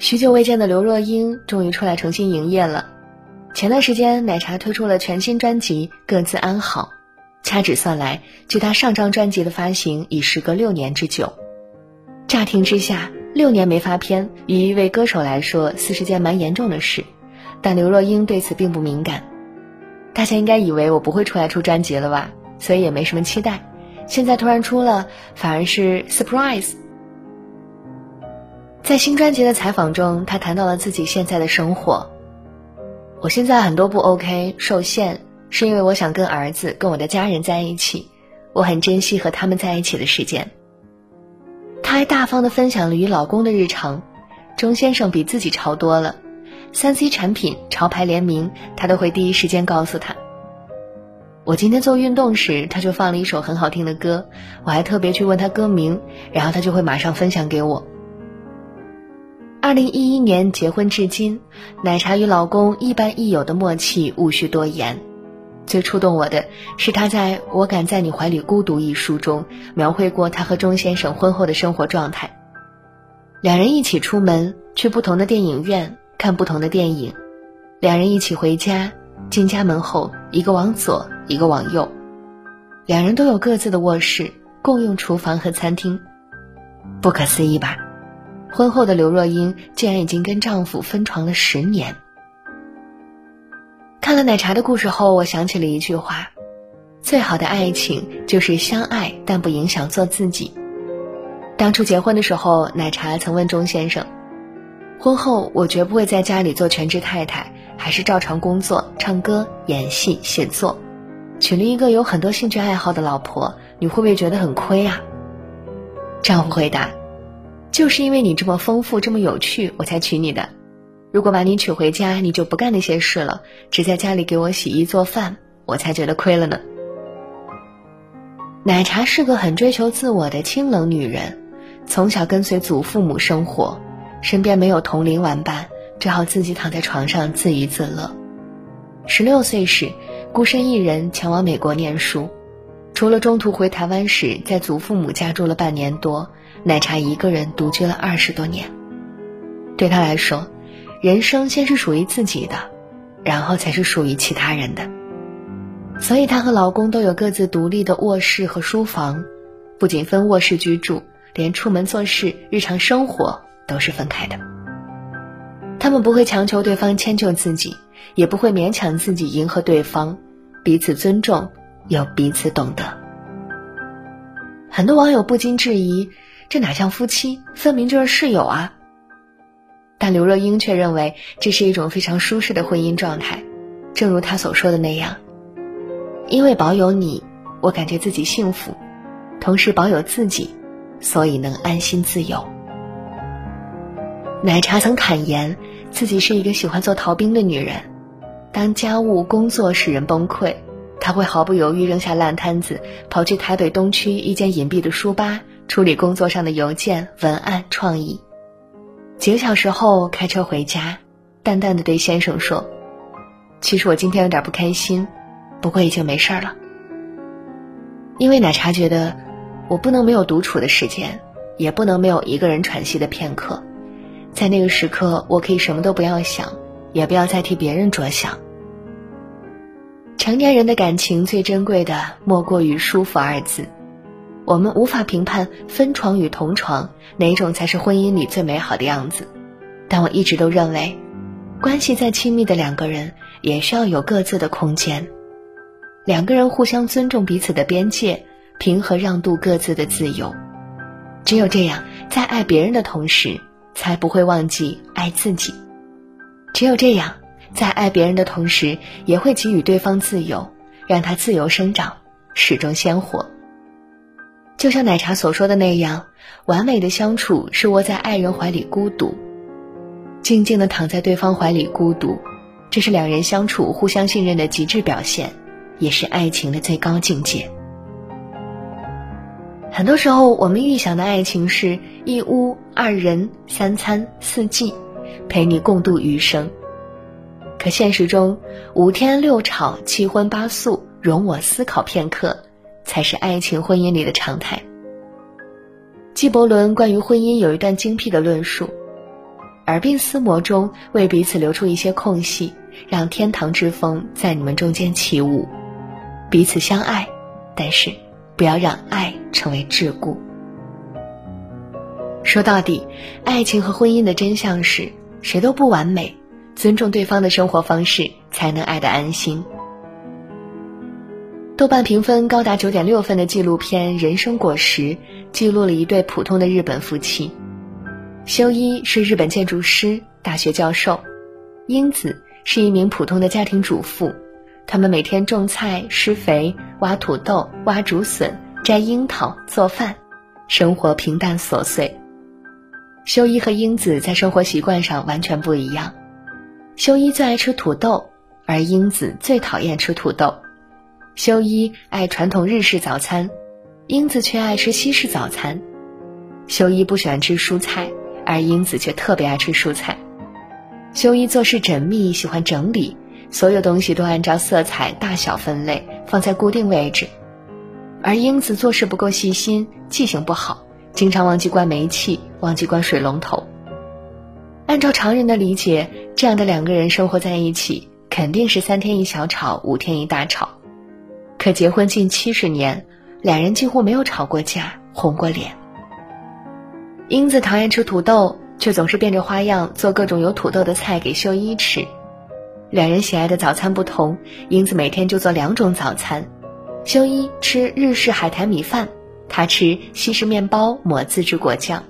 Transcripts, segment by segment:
许久未见的刘若英终于出来重新营业了。前段时间，奶茶推出了全新专辑《各自安好》，掐指算来，距她上张专辑的发行已时隔六年之久。乍听之下，六年没发片，于一位歌手来说，似是件蛮严重的事。但刘若英对此并不敏感。大家应该以为我不会出来出专辑了吧，所以也没什么期待。现在突然出了，反而是 surprise。在新专辑的采访中，他谈到了自己现在的生活。我现在很多不 OK，受限，是因为我想跟儿子、跟我的家人在一起，我很珍惜和他们在一起的时间。他还大方的分享了与老公的日常，钟先生比自己潮多了，三 C 产品、潮牌联名，他都会第一时间告诉他。我今天做运动时，他就放了一首很好听的歌，我还特别去问他歌名，然后他就会马上分享给我。二零一一年结婚至今，奶茶与老公亦伴亦友的默契无需多言。最触动我的是他在我敢在你怀里孤独一书中描绘过他和钟先生婚后的生活状态。两人一起出门去不同的电影院看不同的电影，两人一起回家，进家门后一个往左一个往右，两人都有各自的卧室，共用厨房和餐厅，不可思议吧？婚后的刘若英竟然已经跟丈夫分床了十年。看了奶茶的故事后，我想起了一句话：最好的爱情就是相爱但不影响做自己。当初结婚的时候，奶茶曾问钟先生：“婚后我绝不会在家里做全职太太，还是照常工作、唱歌、演戏、写作。娶了一个有很多兴趣爱好的老婆，你会不会觉得很亏啊？”丈夫回答。就是因为你这么丰富、这么有趣，我才娶你的。如果把你娶回家，你就不干那些事了，只在家里给我洗衣做饭，我才觉得亏了呢。奶茶是个很追求自我的清冷女人，从小跟随祖父母生活，身边没有同龄玩伴，只好自己躺在床上自娱自乐。十六岁时，孤身一人前往美国念书，除了中途回台湾时在祖父母家住了半年多。奶茶一个人独居了二十多年，对她来说，人生先是属于自己的，然后才是属于其他人的。所以她和老公都有各自独立的卧室和书房，不仅分卧室居住，连出门做事、日常生活都是分开的。他们不会强求对方迁就自己，也不会勉强自己迎合对方，彼此尊重，又彼此懂得。很多网友不禁质疑。这哪像夫妻，分明就是室友啊！但刘若英却认为这是一种非常舒适的婚姻状态，正如她所说的那样，因为保有你，我感觉自己幸福，同时保有自己，所以能安心自由。奶茶曾坦言自己是一个喜欢做逃兵的女人，当家务工作使人崩溃，她会毫不犹豫扔下烂摊子，跑去台北东区一间隐蔽的书吧。处理工作上的邮件、文案、创意。几个小时后开车回家，淡淡的对先生说：“其实我今天有点不开心，不过已经没事了。因为奶茶觉得，我不能没有独处的时间，也不能没有一个人喘息的片刻。在那个时刻，我可以什么都不要想，也不要再替别人着想。成年人的感情最珍贵的，莫过于舒服二字。”我们无法评判分床与同床哪种才是婚姻里最美好的样子，但我一直都认为，关系再亲密的两个人也需要有各自的空间，两个人互相尊重彼此的边界，平和让渡各自的自由。只有这样，在爱别人的同时，才不会忘记爱自己；只有这样，在爱别人的同时，也会给予对方自由，让他自由生长，始终鲜活。就像奶茶所说的那样，完美的相处是窝在爱人怀里孤独，静静的躺在对方怀里孤独，这是两人相处互相信任的极致表现，也是爱情的最高境界。很多时候，我们预想的爱情是一屋二人三餐四季，陪你共度余生。可现实中，五天六吵七荤八素，容我思考片刻。才是爱情婚姻里的常态。纪伯伦关于婚姻有一段精辟的论述：耳鬓厮磨中为彼此留出一些空隙，让天堂之风在你们中间起舞，彼此相爱，但是不要让爱成为桎梏。说到底，爱情和婚姻的真相是谁都不完美，尊重对方的生活方式，才能爱得安心。豆瓣评分高达九点六分的纪录片《人生果实》记录了一对普通的日本夫妻。修一是日本建筑师、大学教授，英子是一名普通的家庭主妇。他们每天种菜、施肥、挖土豆、挖竹笋、摘樱桃、做饭，生活平淡琐碎。修一和英子在生活习惯上完全不一样。修一最爱吃土豆，而英子最讨厌吃土豆。修一爱传统日式早餐，英子却爱吃西式早餐。修一不喜欢吃蔬菜，而英子却特别爱吃蔬菜。修一做事缜密，喜欢整理，所有东西都按照色彩、大小分类，放在固定位置。而英子做事不够细心，记性不好，经常忘记关煤气，忘记关水龙头。按照常人的理解，这样的两个人生活在一起，肯定是三天一小吵，五天一大吵。可结婚近七十年，两人几乎没有吵过架、红过脸。英子讨厌吃土豆，却总是变着花样做各种有土豆的菜给秀一吃。两人喜爱的早餐不同，英子每天就做两种早餐：秀一吃日式海苔米饭，他吃西式面包抹自制果酱。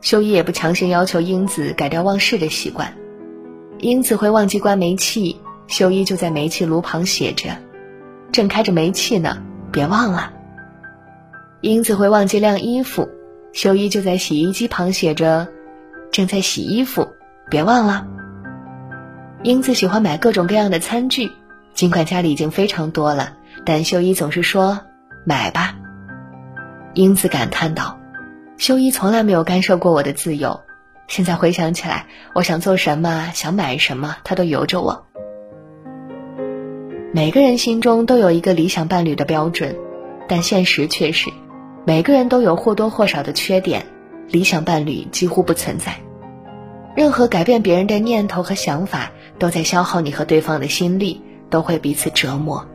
秀一也不强行要求英子改掉忘事的习惯。英子会忘记关煤气，秀一就在煤气炉旁写着。正开着煤气呢，别忘了。英子会忘记晾衣服，修一就在洗衣机旁写着“正在洗衣服”，别忘了。英子喜欢买各种各样的餐具，尽管家里已经非常多了，但修一总是说“买吧”。英子感叹道：“修一从来没有干涉过我的自由，现在回想起来，我想做什么，想买什么，他都由着我。”每个人心中都有一个理想伴侣的标准，但现实却是，每个人都有或多或少的缺点，理想伴侣几乎不存在。任何改变别人的念头和想法，都在消耗你和对方的心力，都会彼此折磨。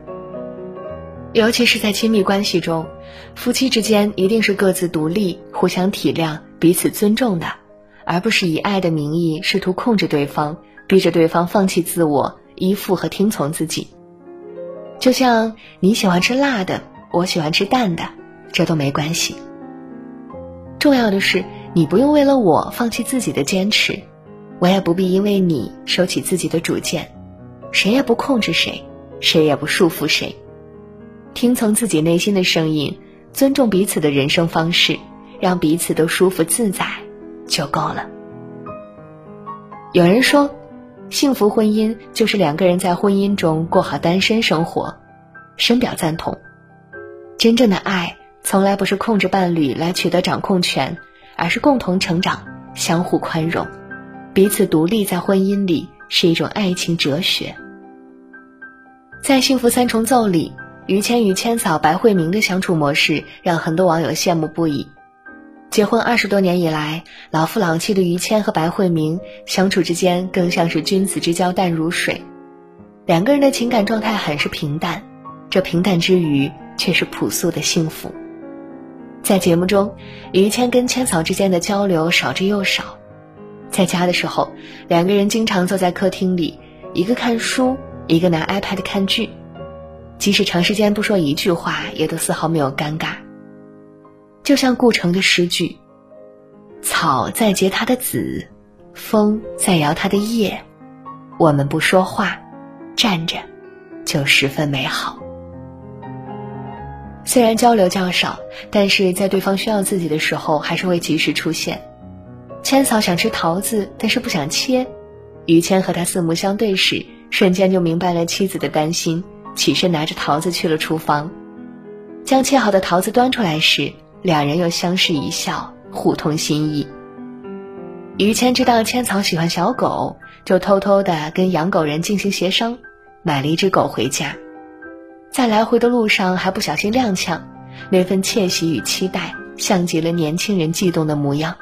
尤其是在亲密关系中，夫妻之间一定是各自独立、互相体谅、彼此尊重的，而不是以爱的名义试图控制对方，逼着对方放弃自我、依附和听从自己。就像你喜欢吃辣的，我喜欢吃淡的，这都没关系。重要的是，你不用为了我放弃自己的坚持，我也不必因为你收起自己的主见。谁也不控制谁，谁也不束缚谁。听从自己内心的声音，尊重彼此的人生方式，让彼此都舒服自在，就够了。有人说。幸福婚姻就是两个人在婚姻中过好单身生活，深表赞同。真正的爱从来不是控制伴侣来取得掌控权，而是共同成长，相互宽容，彼此独立。在婚姻里是一种爱情哲学。在《幸福三重奏》里，于谦与千嫂白慧明的相处模式让很多网友羡慕不已。结婚二十多年以来，老夫老妻的于谦和白慧明相处之间更像是君子之交淡如水，两个人的情感状态很是平淡，这平淡之余却是朴素的幸福。在节目中，于谦跟千嫂之间的交流少之又少，在家的时候，两个人经常坐在客厅里，一个看书，一个拿 iPad 看剧，即使长时间不说一句话，也都丝毫没有尴尬。就像顾城的诗句：“草在结它的籽，风在摇它的叶，我们不说话，站着，就十分美好。”虽然交流较少，但是在对方需要自己的时候，还是会及时出现。千草想吃桃子，但是不想切，于谦和他四目相对时，瞬间就明白了妻子的担心，起身拿着桃子去了厨房，将切好的桃子端出来时。两人又相视一笑，互通心意。于谦知道千草喜欢小狗，就偷偷的跟养狗人进行协商，买了一只狗回家。在来回的路上还不小心踉跄，那份窃喜与期待，像极了年轻人悸动的模样。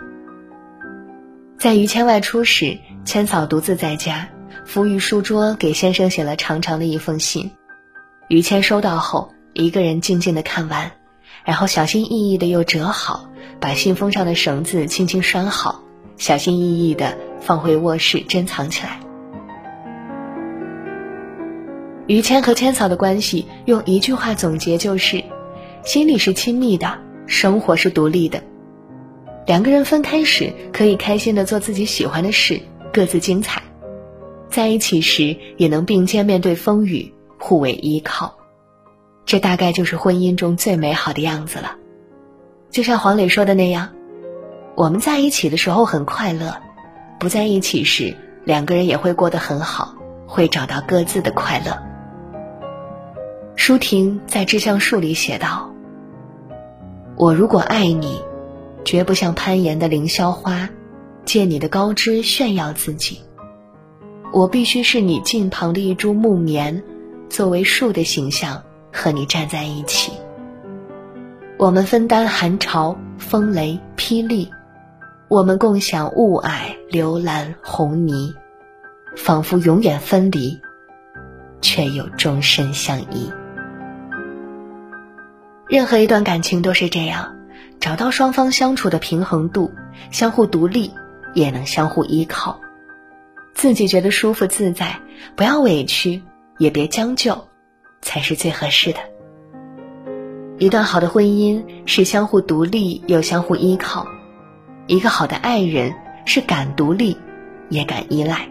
在于谦外出时，千草独自在家，扶于书桌，给先生写了长长的一封信。于谦收到后，一个人静静的看完，然后小心翼翼的又折好，把信封上的绳子轻轻拴好，小心翼翼的放回卧室珍藏起来。于谦和千草的关系，用一句话总结就是：心里是亲密的，生活是独立的。两个人分开时，可以开心的做自己喜欢的事，各自精彩；在一起时，也能并肩面对风雨，互为依靠。这大概就是婚姻中最美好的样子了。就像黄磊说的那样：“我们在一起的时候很快乐，不在一起时，两个人也会过得很好，会找到各自的快乐。”舒婷在《致橡树》里写道：“我如果爱你。”绝不像攀岩的凌霄花，借你的高枝炫耀自己。我必须是你近旁的一株木棉，作为树的形象和你站在一起。我们分担寒潮、风雷、霹雳，我们共享雾霭、流岚、红霓，仿佛永远分离，却又终身相依。任何一段感情都是这样。找到双方相处的平衡度，相互独立，也能相互依靠，自己觉得舒服自在，不要委屈，也别将就，才是最合适的。一段好的婚姻是相互独立又相互依靠，一个好的爱人是敢独立，也敢依赖。